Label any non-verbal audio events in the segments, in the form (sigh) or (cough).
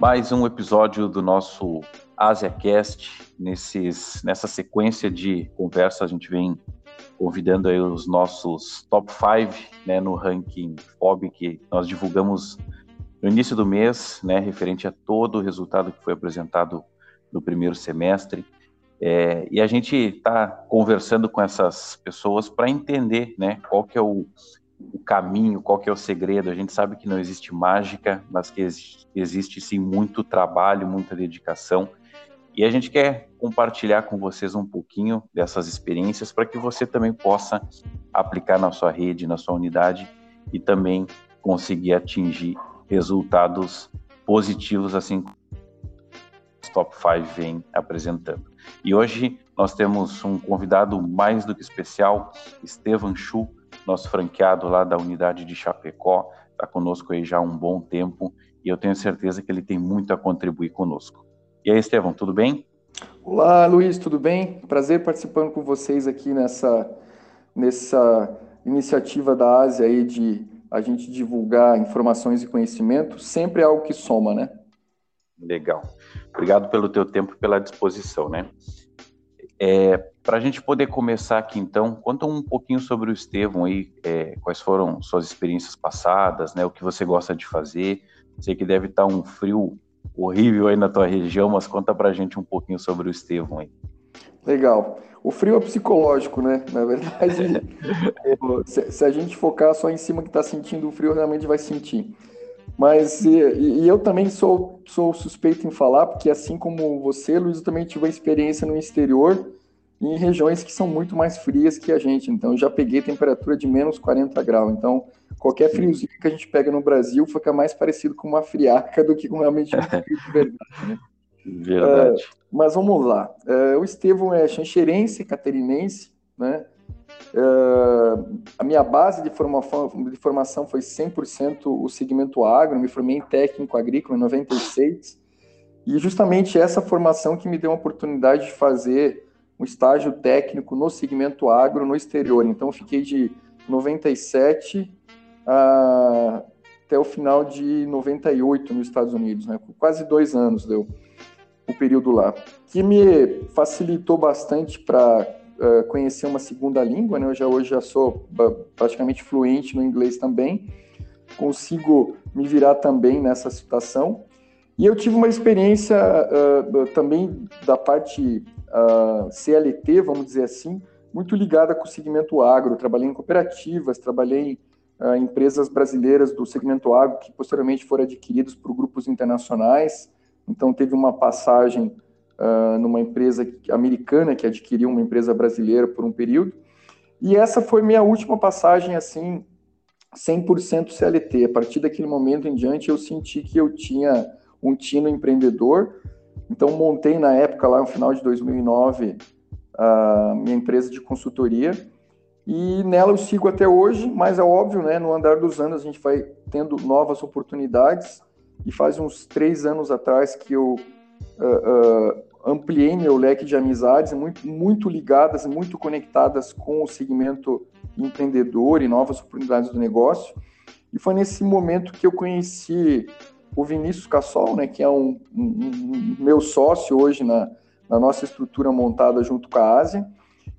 Mais um episódio do nosso AsiaCast. Nesses, nessa sequência de conversa, a gente vem convidando aí os nossos top 5 né, no ranking FOB que nós divulgamos no início do mês, né, referente a todo o resultado que foi apresentado no primeiro semestre. É, e a gente está conversando com essas pessoas para entender né, qual que é o, o, caminho, qual que é o segredo. A gente sabe que não existe mágica, mas que existe, existe sim muito trabalho, muita dedicação. E a gente quer compartilhar com vocês um pouquinho dessas experiências para que você também possa aplicar na sua rede, na sua unidade e também conseguir atingir resultados positivos, assim como os top 5 vem apresentando. E hoje nós temos um convidado mais do que especial, Estevan Chu, nosso franqueado lá da unidade de Chapecó, está conosco aí já há um bom tempo e eu tenho certeza que ele tem muito a contribuir conosco. E aí, Estevão, tudo bem? Olá, Luiz, tudo bem? Prazer participando com vocês aqui nessa, nessa iniciativa da Ásia aí de a gente divulgar informações e conhecimento, sempre é algo que soma, né? Legal. Obrigado pelo teu tempo e pela disposição, né? É, Para a gente poder começar aqui, então, conta um pouquinho sobre o Estevão aí, é, quais foram suas experiências passadas, né? O que você gosta de fazer. Sei que deve estar um frio horrível aí na tua região, mas conta para a gente um pouquinho sobre o Estevão aí. Legal. O frio é psicológico, né? Na verdade, (laughs) se, a gente focar só em cima que está sentindo o frio, realmente vai sentir. Mas, e, e, eu também sou, sou suspeito em falar, porque assim como você, Luiz, eu também tive a experiência no exterior, em regiões que são muito mais frias que a gente. Então, eu já peguei temperatura de menos 40 graus. Então, qualquer friozinho que a gente pega no Brasil fica mais parecido com uma friaca do que com realmente um frio de verdade. Né? Verdade. Uh, mas vamos lá. Uh, o Estevão é xanxerense, catarinense, né? Uh, a minha base de formação, de formação foi 100% o segmento agro, me formei em técnico agrícola em 96, e justamente essa formação que me deu a oportunidade de fazer um estágio técnico no segmento agro no exterior. Então, fiquei de 97 a, até o final de 98 nos Estados Unidos, né? quase dois anos deu o período lá, que me facilitou bastante para uh, eh, conhecer uma segunda língua, né? Eu já hoje já sou praticamente fluente no inglês também, consigo me virar também nessa situação. E eu tive uma experiência uh, também da parte uh, CLT, vamos dizer assim, muito ligada com o segmento agro. Trabalhei em cooperativas, trabalhei em empresas brasileiras do segmento agro que posteriormente foram adquiridos por grupos internacionais. Então, teve uma passagem uh, numa empresa americana que adquiriu uma empresa brasileira por um período. E essa foi minha última passagem, assim, 100% CLT. A partir daquele momento em diante, eu senti que eu tinha um tino empreendedor. Então, montei na época, lá no final de 2009, a minha empresa de consultoria. E nela eu sigo até hoje, mas é óbvio, né? No andar dos anos a gente vai tendo novas oportunidades e faz uns três anos atrás que eu uh, uh, ampliei meu leque de amizades, muito, muito ligadas, muito conectadas com o segmento empreendedor e novas oportunidades do negócio. E foi nesse momento que eu conheci o Vinícius Cassol, né, que é um, um, um meu sócio hoje na, na nossa estrutura montada junto com a Ásia.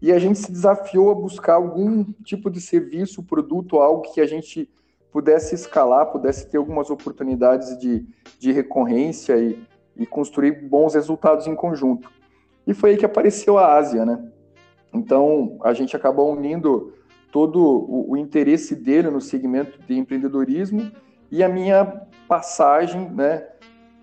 E a gente se desafiou a buscar algum tipo de serviço, produto, algo que a gente pudesse escalar, pudesse ter algumas oportunidades de, de recorrência e, e construir bons resultados em conjunto. E foi aí que apareceu a Ásia, né? Então, a gente acabou unindo todo o, o interesse dele no segmento de empreendedorismo e a minha passagem, né,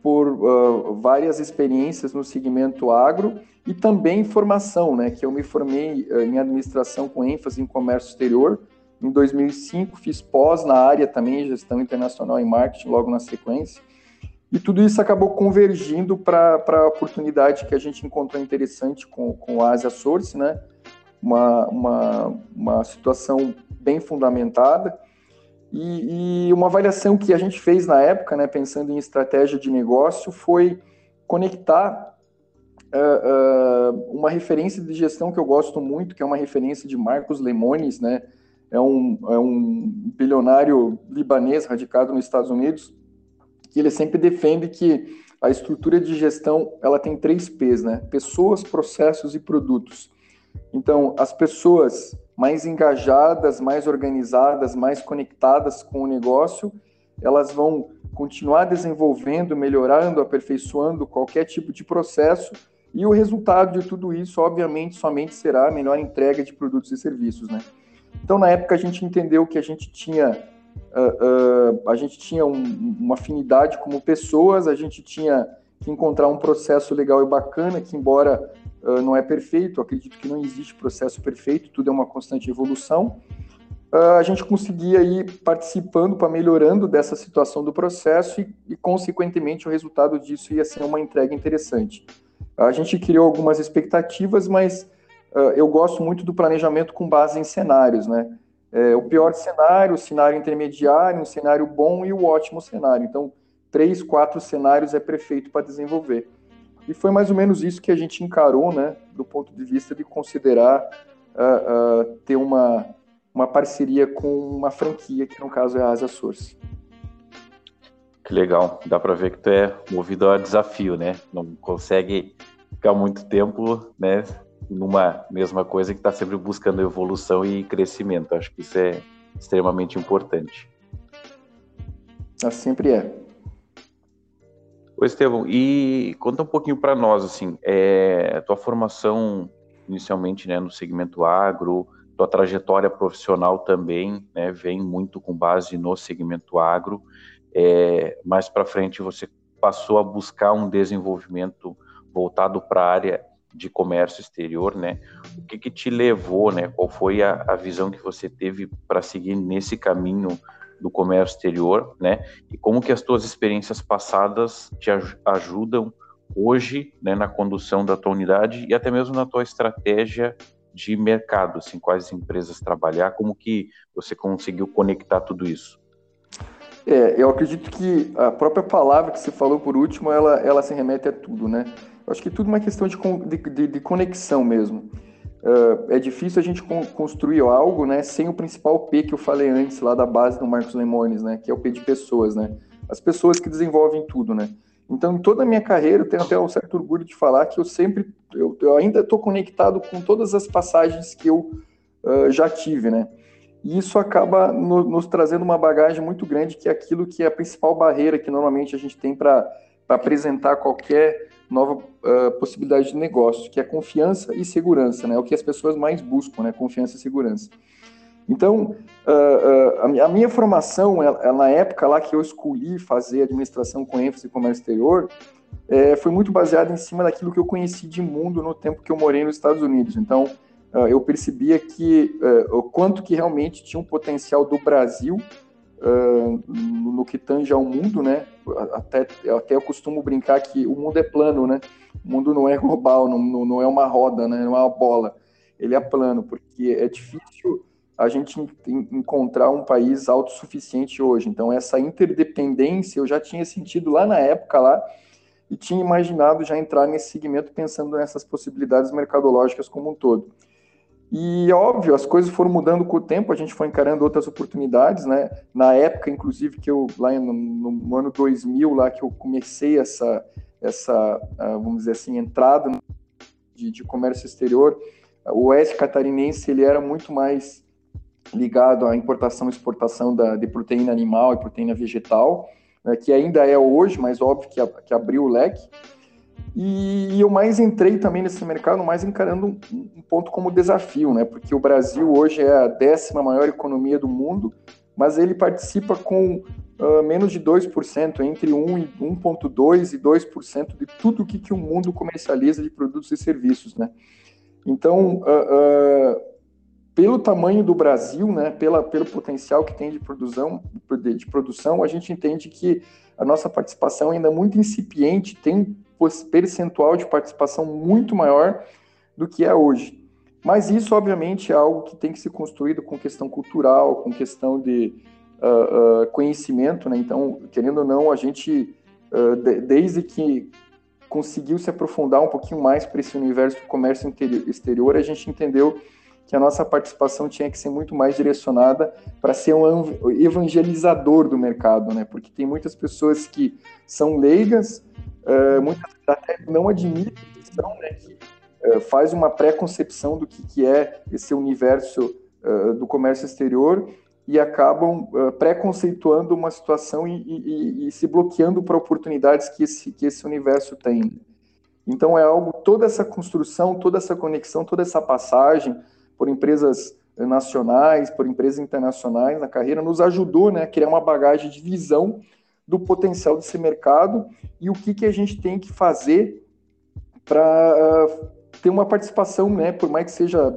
por uh, várias experiências no segmento agro e também formação, né, que eu me formei uh, em administração com ênfase em comércio exterior, em 2005, fiz pós na área também, gestão internacional e marketing, logo na sequência. E tudo isso acabou convergindo para a oportunidade que a gente encontrou interessante com, com o Asia Source, né? Uma, uma, uma situação bem fundamentada. E, e, uma avaliação que a gente fez na época, né, pensando em estratégia de negócio, foi conectar uh, uh, uma referência de gestão que eu gosto muito, que é uma referência de Marcos Lemones, né, é um, é um bilionário libanês radicado nos Estados Unidos, que ele sempre defende que a estrutura de gestão ela tem três P's, né? Pessoas, processos e produtos. Então, as pessoas mais engajadas, mais organizadas, mais conectadas com o negócio, elas vão continuar desenvolvendo, melhorando, aperfeiçoando qualquer tipo de processo e o resultado de tudo isso, obviamente, somente será a melhor entrega de produtos e serviços, né? Então, na época, a gente entendeu que a gente tinha, uh, uh, a gente tinha um, uma afinidade como pessoas, a gente tinha que encontrar um processo legal e bacana, que embora uh, não é perfeito, acredito que não existe processo perfeito, tudo é uma constante evolução, a gente conseguia ir participando para melhorando dessa situação do processo e, e, consequentemente, o resultado disso ia ser uma entrega interessante. A gente criou algumas expectativas, mas uh, eu gosto muito do planejamento com base em cenários, né? É, o pior cenário, o cenário intermediário, um cenário bom e o ótimo cenário. Então, três, quatro cenários é perfeito para desenvolver. E foi mais ou menos isso que a gente encarou, né, do ponto de vista de considerar uh, uh, ter uma, uma parceria com uma franquia, que no caso é a Asa Source. Que legal, dá para ver que tu é movido a desafio, né? Não consegue ficar muito tempo, né, numa mesma coisa que está sempre buscando evolução e crescimento. Acho que isso é extremamente importante. Ah, sempre é. Oi, Estevão, e conta um pouquinho para nós, assim, é, tua formação inicialmente né, no segmento agro, tua trajetória profissional também né, vem muito com base no segmento agro. É, mais para frente você passou a buscar um desenvolvimento voltado para a área de comércio exterior, né? O que, que te levou, né? Qual foi a, a visão que você teve para seguir nesse caminho do comércio exterior, né? E como que as tuas experiências passadas te ajudam hoje, né, na condução da tua unidade e até mesmo na tua estratégia de mercado, assim, quais empresas trabalhar, como que você conseguiu conectar tudo isso? É, eu acredito que a própria palavra que você falou por último, ela, ela se remete a tudo, né? Eu acho que tudo é uma questão de, de, de conexão mesmo. Uh, é difícil a gente construir algo, né, sem o principal P que eu falei antes lá da base do Marcos Lemones, né, que é o P de pessoas, né, as pessoas que desenvolvem tudo, né. Então, em toda a minha carreira, eu tenho até um certo orgulho de falar que eu sempre, eu, eu ainda estou conectado com todas as passagens que eu uh, já tive, né. E isso acaba no, nos trazendo uma bagagem muito grande, que é aquilo que é a principal barreira que normalmente a gente tem para apresentar qualquer nova uh, possibilidade de negócio, que é confiança e segurança, né? É o que as pessoas mais buscam, né? Confiança e segurança. Então, uh, uh, a, minha formação, ela, na época lá que eu escolhi fazer administração com ênfase em comércio exterior, é, foi muito baseada em cima daquilo que eu conheci de mundo no tempo que eu morei nos Estados Unidos. Então, eu percebia que o quanto que realmente tinha um potencial do Brasil uh, no que tange ao mundo, né? Até, até eu costumo brincar que o mundo é plano, né? O mundo não é global, não, não é uma roda, né? Não é uma bola. Ele é plano, porque é difícil a gente encontrar um país autossuficiente hoje. Então, essa interdependência eu já tinha sentido lá na época lá e tinha imaginado já entrar nesse segmento pensando nessas possibilidades mercadológicas como um todo. E óbvio, as coisas foram mudando com o tempo, a gente foi encarando outras oportunidades, né? Na época, inclusive, que eu lá no, no ano 2000, lá que eu comecei essa essa, ah, vamos dizer assim, entrada de, de comércio exterior, o oeste catarinense ele era muito mais ligado à importação e exportação da, de proteína animal e proteína vegetal, né, que ainda é hoje, mas óbvio que, que abriu o leque. E eu mais entrei também nesse mercado, mais encarando um, um, ponto como desafio, né? Porque o Brasil hoje é a décima maior economia do mundo, mas ele participa com uh, menos de 2%, entre 1 e 1,2% e 2% de tudo o que, que o mundo comercializa de produtos e serviços, né? Então, uh, uh, pelo tamanho do Brasil, né, pela, pelo potencial que tem de produção, de, de produção, a gente entende que a nossa participação ainda é muito incipiente, tem percentual de participação muito maior do que é hoje. Mas isso, obviamente, é algo que tem que ser construído com questão cultural, com questão de uh, uh, conhecimento, né? Então, querendo ou não, a gente, uh, de, desde que conseguiu se aprofundar um pouquinho mais para esse universo do comércio exterior, a gente entendeu que a nossa participação tinha que ser muito mais direcionada para ser um evangelizador do mercado, né? Porque tem muitas pessoas que são leigas, uh, muitas até não admitem que são, né? Que uh, faz uma pré-concepção do que, que é esse universo uh, do comércio exterior e acabam uh, preconceituando uma situação e, e, e se bloqueando para oportunidades que esse, que esse universo tem. Então é algo, toda essa construção, toda essa conexão, toda essa passagem por empresas nacionais, por empresas internacionais na carreira, nos ajudou né, a criar uma bagagem de visão do potencial desse mercado e o que, que a gente tem que fazer para uh, ter uma participação, né, por mais que seja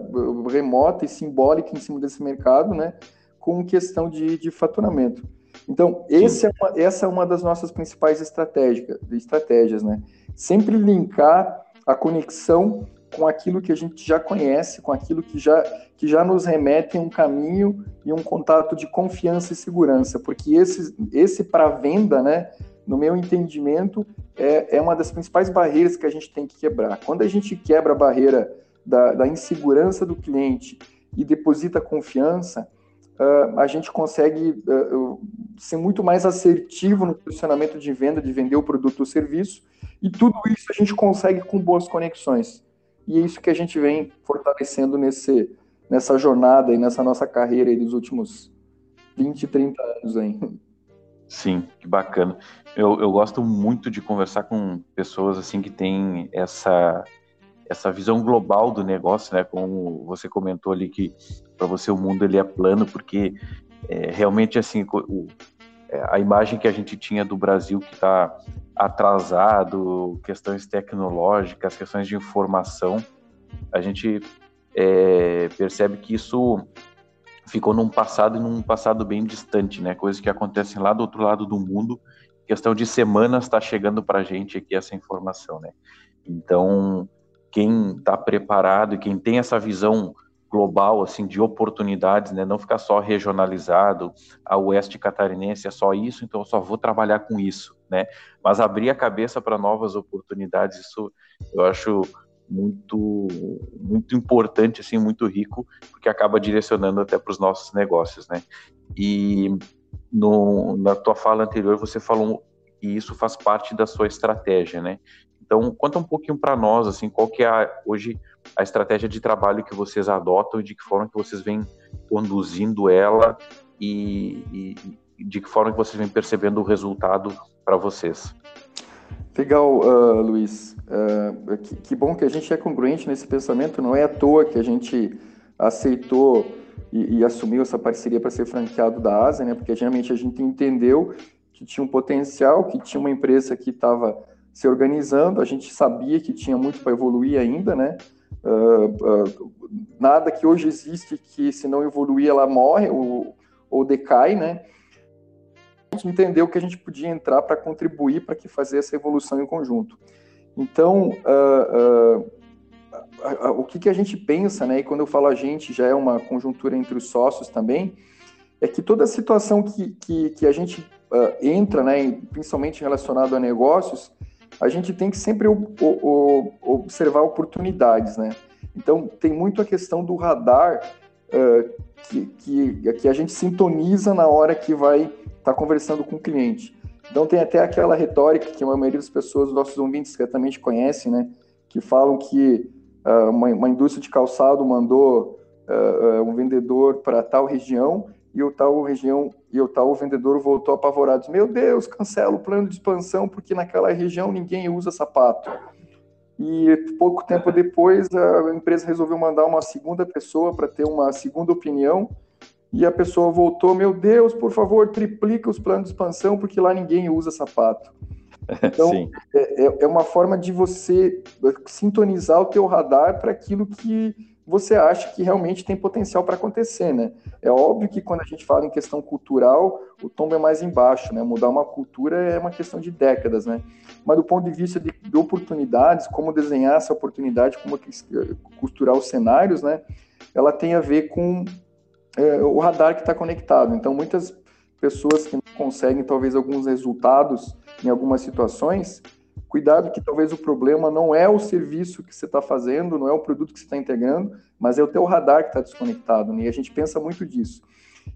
remota e simbólica em cima desse mercado, né, com questão de, de faturamento. Então, é uma, essa é uma das nossas principais estratégias, né? Sempre linkar a conexão com aquilo que a gente já conhece, com aquilo que já, que já nos remete a um caminho e um contato de confiança e segurança, porque esse, esse para venda, né, no meu entendimento, é, é uma das principais barreiras que a gente tem que quebrar. Quando a gente quebra a barreira da, da insegurança do cliente e deposita confiança, uh, a gente consegue uh, ser muito mais assertivo no posicionamento de venda, de vender o produto ou serviço, e tudo isso a gente consegue com boas conexões. E é isso que a gente vem fortalecendo nesse, nessa jornada e nessa nossa carreira aí dos últimos 20, 30 anos aí. Sim, que bacana. Eu, eu gosto muito de conversar com pessoas assim que têm essa essa visão global do negócio, né? Como você comentou ali que para você o mundo ele é plano, porque é, realmente assim o, é, a imagem que a gente tinha do Brasil que está atrasado, questões tecnológicas, questões de informação, a gente é, percebe que isso ficou num passado e num passado bem distante, né? Coisas que acontecem lá do outro lado do mundo, questão de semanas está chegando para a gente aqui essa informação, né? Então quem está preparado e quem tem essa visão global assim de oportunidades, né? Não ficar só regionalizado, a oeste catarinense é só isso, então eu só vou trabalhar com isso, né? Mas abrir a cabeça para novas oportunidades, isso eu acho muito muito importante assim, muito rico, porque acaba direcionando até para os nossos negócios, né? E no, na tua fala anterior você falou que isso faz parte da sua estratégia, né? Então, conta um pouquinho para nós, assim, qual que é a, hoje a estratégia de trabalho que vocês adotam e de que forma que vocês vêm conduzindo ela e, e de que forma que vocês vêm percebendo o resultado para vocês. Legal, uh, Luiz. Uh, que, que, bom que a gente é congruente nesse pensamento. Não é à toa que a gente aceitou e, e assumiu essa parceria para ser franqueado da Asa, né? Porque geralmente a gente entendeu que tinha um potencial, que tinha uma empresa que estava se organizando. A gente sabia que tinha muito para evoluir ainda, né? Uh, uh, nada que hoje existe que se não evoluir ela morre ou, ou decai, né? A gente entendeu que a gente podia entrar para contribuir para que fazer essa evolução em conjunto. Então, uh, o que, que a gente pensa, né? E quando eu falo a gente, já é uma conjuntura entre os sócios também, é que toda a situação que, que, que a gente entra, né, principalmente relacionado a negócios, a gente tem que sempre o, o, observar oportunidades, né? Então, tem muito a questão do radar uh, que, que, que, a gente sintoniza na hora que vai estar tá conversando com o cliente. Então, tem até aquela retórica que a maioria das pessoas, os nossos ouvintes certamente conhecem, né? Que falam que uh, uma, uma, indústria de calçado mandou uh, um vendedor para tal região e o tal região e o tal vendedor voltou apavorado. Meu Deus, cancela o plano de expansão porque naquela região ninguém usa sapato. E pouco tempo depois a empresa resolveu mandar uma segunda pessoa para ter uma segunda opinião e a pessoa voltou, meu Deus, por favor, triplica os planos de expansão porque lá ninguém usa sapato. (laughs) Então, é, é, é uma forma de você sintonizar o teu radar para aquilo que você acha que realmente tem potencial para acontecer, né? É óbvio que quando a gente fala em questão cultural, o tombo é mais embaixo, né? Mudar uma cultura é uma questão de décadas, né? Mas do ponto de vista de, de oportunidades, como desenhar essa oportunidade, como costurar os cenários, né? Ela tem a ver com é, o radar que está conectado. Então, muitas pessoas que não conseguem talvez alguns resultados em algumas situações Cuidado que talvez o problema não é o serviço que você está fazendo, não é o produto que você está integrando, mas é o teu radar que está desconectado, né? E a gente pensa muito disso.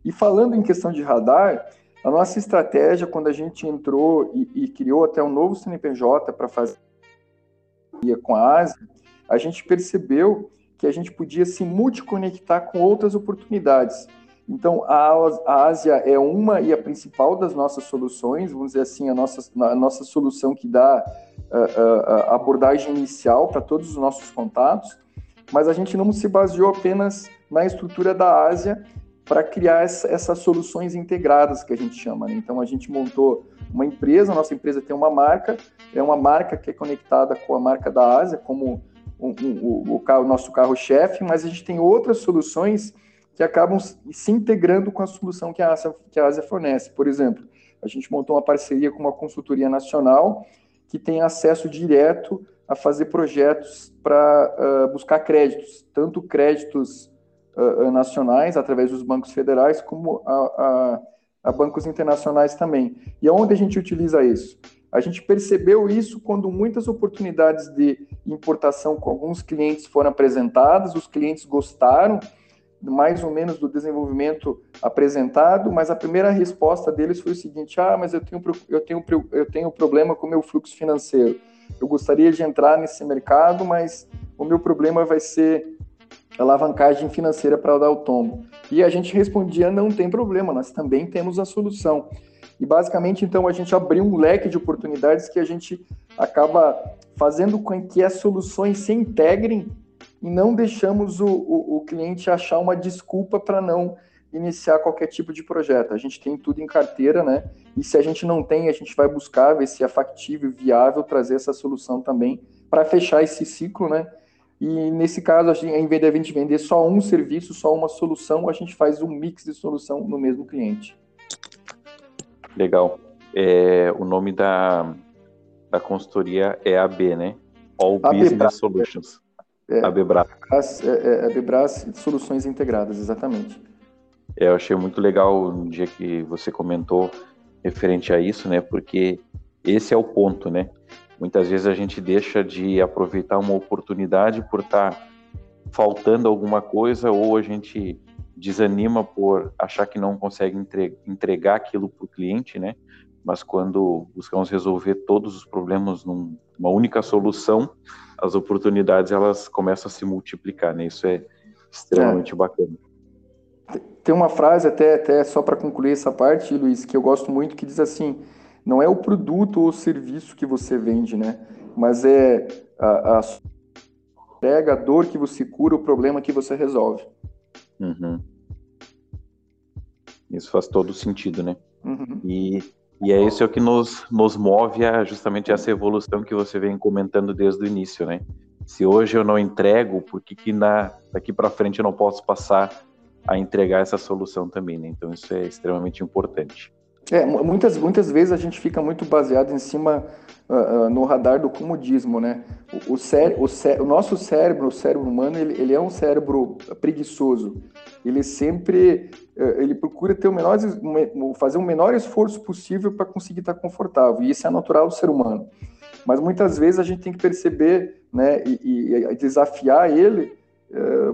E falando em questão de radar, a nossa estratégia, quando a gente entrou e, e criou até um novo CNPJ para fazer com a Ásia, a gente percebeu que a gente podia se multiconectar com outras oportunidades. Então, a, Ásia é uma e a principal das nossas soluções, vamos dizer assim, a nossa, a nossa solução que dá a, a abordagem inicial para todos os nossos contatos, mas a gente não se baseou apenas na estrutura da Ásia para criar essa, essas soluções integradas que a gente chama. Né? Então, a gente montou uma empresa, a nossa empresa tem uma marca, é uma marca que é conectada com a marca da Ásia, como o, o, o nosso carro-chefe, mas a gente tem outras soluções que acabam se integrando com a solução que a Ásia, que a Ásia fornece. Por exemplo, a gente montou uma parceria com uma consultoria nacional que tem acesso direto a fazer projetos para uh, buscar créditos, tanto créditos uh, nacionais, através dos bancos federais, como a, a, a bancos internacionais também. E aonde a gente utiliza isso? A gente percebeu isso quando muitas oportunidades de importação com alguns clientes foram apresentadas, os clientes gostaram, mais ou menos do desenvolvimento apresentado, mas a primeira resposta deles foi o seguinte: ah, mas eu tenho, eu tenho, eu tenho problema com o meu fluxo financeiro. Eu gostaria de entrar nesse mercado, mas o meu problema vai ser alavancagem financeira para dar o tombo. E a gente respondia: não tem problema, nós também temos a solução. E basicamente, então, a gente abriu um leque de oportunidades que a gente acaba fazendo com que as soluções se integrem e não deixamos o, o, o cliente achar uma desculpa para não iniciar qualquer tipo de projeto. A gente tem tudo em carteira, né? E se a gente não tem, a gente vai buscar ver se é factível, viável trazer essa solução também para fechar esse ciclo, né? E nesse caso, a gente, em vez de a gente vender só um serviço, só uma solução, a gente faz um mix de solução no mesmo cliente. Legal. É, o nome da, da consultoria é AB, né? All AB Business Solutions. É, a Bebras. É, é, a Bebras Soluções Integradas, exatamente. É, eu achei muito legal no dia que você comentou referente a isso, né? Porque esse é o ponto, né? Muitas vezes a gente deixa de aproveitar uma oportunidade por estar tá faltando alguma coisa ou a gente desanima por achar que não consegue entregar aquilo para o cliente, né? Mas quando buscamos resolver todos os problemas numa única solução, as oportunidades elas começam a se multiplicar, né? Isso é extremamente é. bacana. Tem uma frase até, até só para concluir essa parte, Luiz, que eu gosto muito, que diz assim: não é o produto ou o serviço que você vende, né? Mas é a, a entrega, a dor que você cura, o problema que você resolve. Uhum. Isso faz todo sentido, né? Uhum. E e é isso que nos, nos move a justamente essa evolução que você vem comentando desde o início, né? Se hoje eu não entrego, por que, que na, daqui para frente eu não posso passar a entregar essa solução também, né? Então isso é extremamente importante. É, muitas, muitas vezes a gente fica muito baseado em cima uh, uh, no radar do comodismo, né? O, o, cé o, o, nosso cérebro, o cérebro humano, ele, ele, é um cérebro preguiçoso. Ele sempre uh, ele procura ter o menor, fazer o menor esforço possível para conseguir estar confortável. E isso é natural do ser humano. Mas muitas vezes a gente tem que perceber, né, e, e desafiar ele,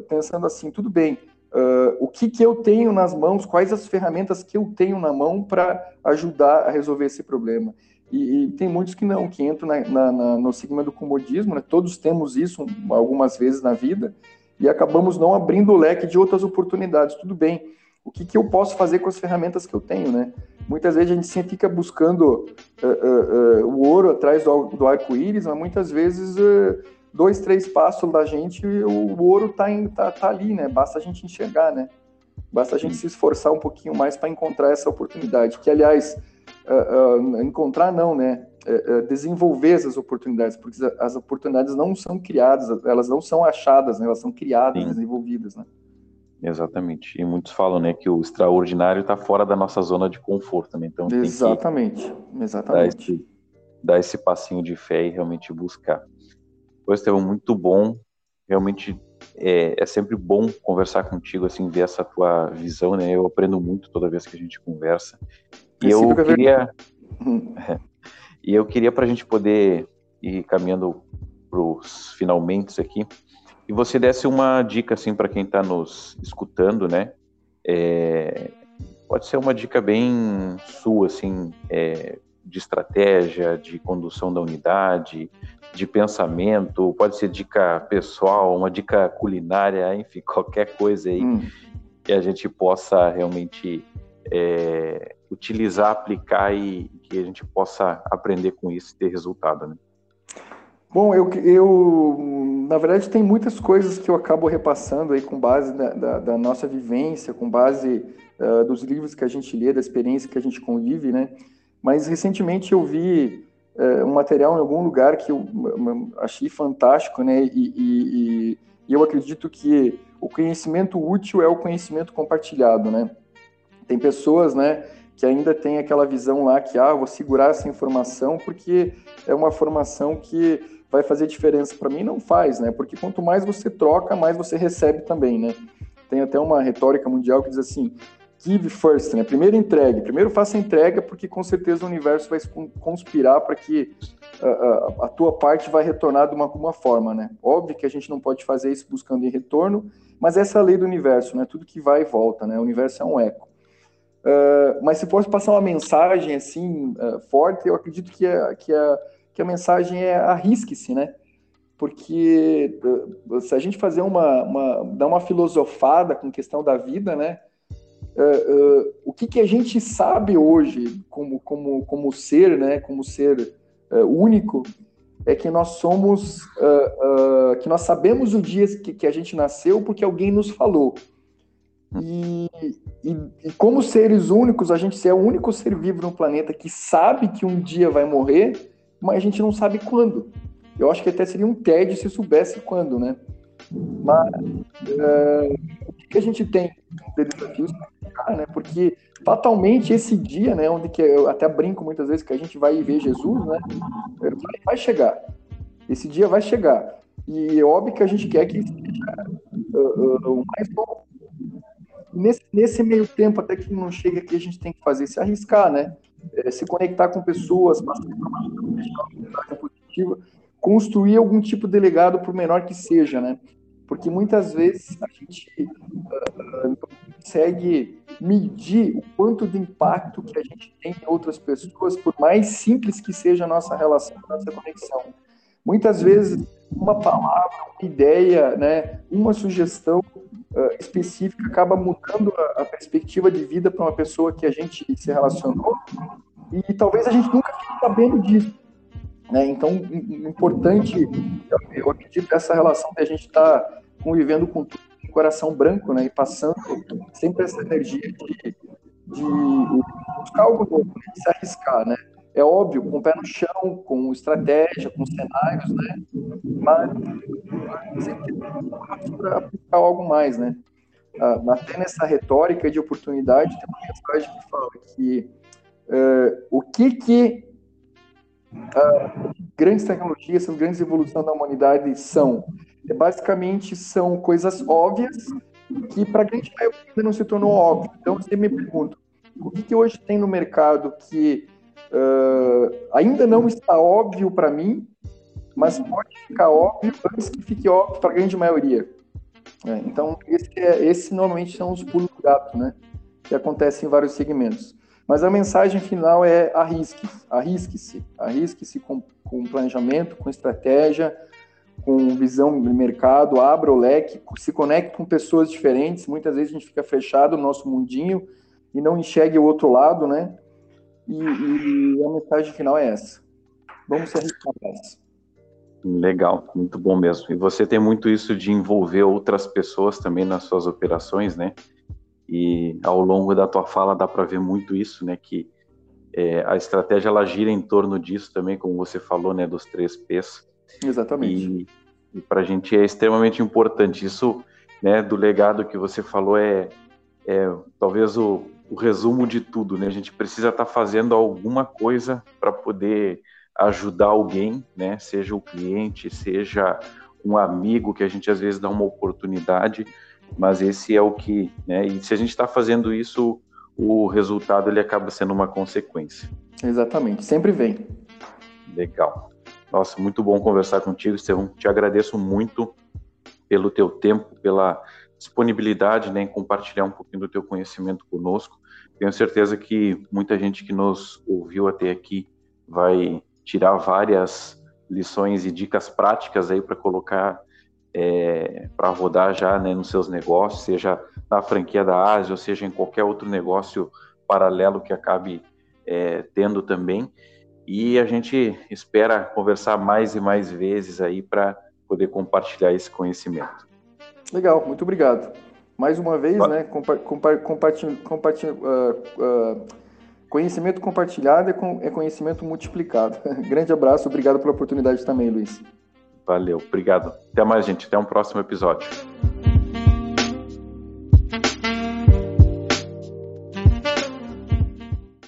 pensando assim, tudo bem Uh, o que, que eu tenho nas mãos, quais as ferramentas que eu tenho na mão para ajudar a resolver esse problema. E, e, tem muitos que não, que entram na, na, na, no segmento do comodismo, né? todos temos isso algumas vezes na vida, e acabamos não abrindo o leque de outras oportunidades. Tudo bem, o que, que eu posso fazer com as ferramentas que eu tenho, né? Muitas vezes a gente sempre fica buscando uh, uh, o ouro atrás do, do arco-íris, mas muitas vezes dois, três passos da gente, o, ouro tá, em, tá, tá, ali, né? Basta a gente enxergar, né? Basta a gente se esforçar um pouquinho mais para encontrar essa oportunidade. Que, aliás, uh, uh, encontrar não, né? Uh, desenvolver essas oportunidades, porque as oportunidades não são criadas, elas não são achadas, né? elas são criadas, Sim. desenvolvidas, né? Exatamente. E muitos falam, né, que o extraordinário está fora da nossa zona de conforto, né? Então exatamente, exatamente. Dar esse, dar esse passinho de fé e realmente buscar. Pois, Estevão, muito bom. Realmente é, é, sempre bom conversar contigo, assim, ver essa tua visão, né? Eu aprendo muito toda vez que a gente conversa. (laughs) E eu queria... e eu queria, para a gente poder ir caminhando para os finalmente aqui, e você desse uma dica assim para quem está nos escutando, né? É, pode ser uma dica bem sua, assim, é, de estratégia, de condução da unidade, de pensamento, pode ser dica pessoal, uma dica culinária, (laughs) enfim, qualquer coisa aí hum. que a gente possa realmente é, utilizar, aplicar e que a gente possa aprender com isso e ter resultado, né? Bom, eu, eu na verdade tem muitas coisas que eu acabo repassando aí com base da, da, da nossa vivência, com base uh, dos livros que a gente lê, da experiência que a gente convive, né? Mas recentemente eu vi uh, um material em algum lugar que eu achei fantástico, né? E, e, e eu acredito que o conhecimento útil é o conhecimento compartilhado, né? Tem pessoas, né, que ainda tem aquela visão lá que, ah, vou segurar essa informação porque é uma formação que vai fazer diferença. Para mim, não faz, né? Porque quanto mais você troca, mais você recebe também, né? Tem até uma retórica mundial que diz assim: give first, né? Primeiro entregue, primeiro faça a entrega, porque com certeza o universo vai conspirar para que a, a, a, tua parte vai retornar de uma, alguma forma, né? Óbvio que a gente não pode fazer isso buscando em retorno, mas essa é a lei do universo, né? Tudo que vai e volta, né? O universo é um eco. Uh, mas se fosse passar uma mensagem assim uh, forte, eu acredito que a, que, a, que a mensagem é arrisque-se, né? Porque uh, se a gente fazer uma, uma, dar uma filosofada com questão da vida, né? o que, que a gente sabe hoje como, como, como ser, né? Como ser único, é que nós somos, que nós sabemos o dia que, que a gente nasceu porque alguém nos falou. E, e, e, como seres únicos, a gente é o único ser vivo no planeta que sabe que um dia vai morrer, mas a gente não sabe quando. Eu acho que até seria um tédio se soubesse quando, né? Mas uh, o que, a gente tem de desafios para né? Porque fatalmente esse dia, né, onde que eu até brinco muitas vezes que a gente vai ver Jesus, né, vai chegar. Esse dia vai chegar. E é óbvio que a gente quer que seja uh, uh, o mais bom Nesse, nesse meio tempo, até que não chega aqui, a gente tem que fazer se arriscar, né? É, se conectar com pessoas, passar informação positiva, construir algum tipo de legado, por menor que seja, né? Porque muitas vezes a gente uh, consegue medir o quanto de impacto que a gente tem em outras pessoas, por mais simples que seja a nossa relação, a nossa conexão. Muitas vezes, uma palavra, uma ideia, né, uma sugestão uh, específica acaba mudando a, a perspectiva de vida para uma pessoa que a gente se relacionou e talvez a gente nunca fique sabendo disso. Né? Então, importante, eu acredito essa relação que a gente está convivendo com o coração branco, né? E passando sempre essa energia de, de buscar algo novo, né? de se arriscar, né? É óbvio, com o pé no chão, com estratégia, com cenários, né? Mas sempre para aplicar algo mais, né? Até nessa retórica de oportunidade, tem uma mensagem que fala que uh, o que que uh, grandes tecnologias, as grandes evoluções da humanidade são? É, basicamente, são coisas óbvias que para a grande maioria não se tornou óbvio. Então, você me pergunta, o que, que hoje tem no mercado que uh, ainda não está óbvio para mim, mas pode ficar óbvio antes que fique óbvio para a grande maioria. É, então, esse, é, esse, normalmente são os pulos do gato, né? Que acontecem em vários segmentos. Mas a mensagem final é arrisque, arrisque-se, arrisque-se com, com planejamento, com estratégia, com visão de mercado, abra o leque, se conecte com pessoas diferentes. Muitas vezes a gente fica fechado no nosso mundinho e não enxergue o outro lado, né? E, e a mensagem final é essa. Vamos se arriscar mais. Legal, muito bom mesmo. E você tem muito isso de envolver outras pessoas também nas suas operações, né? E ao longo da tua fala dá para ver muito isso, né? Que é, a estratégia ela gira em torno disso também, como você falou, né? Dos três P's. Exatamente. E, e para a gente é extremamente importante isso, né? Do legado que você falou é, é talvez o, o resumo de tudo, né? A gente precisa estar tá fazendo alguma coisa para poder ajudar alguém, né? Seja o cliente, seja um amigo que a gente às vezes dá uma oportunidade, mas esse é o que, né? E se a gente está fazendo isso, o resultado ele acaba sendo uma consequência. Exatamente, sempre vem. Legal. Nossa, muito bom conversar contigo, Estevão. Te agradeço muito pelo teu tempo, pela disponibilidade né, em compartilhar um pouquinho do teu conhecimento conosco. Tenho certeza que muita gente que nos ouviu até aqui vai tirar várias lições e dicas práticas aí para colocar é, para rodar já né, nos seus negócios, seja na franquia da Ásia ou seja em qualquer outro negócio paralelo que acabe é, tendo também. E a gente espera conversar mais e mais vezes aí para poder compartilhar esse conhecimento. Legal, muito obrigado. Mais uma vez, né, compa compa compartilha, uh, uh, conhecimento compartilhado é, é conhecimento multiplicado. (laughs) Grande abraço, obrigado pela oportunidade também, Luiz. Valeu, obrigado. Até mais, gente. Até um próximo episódio.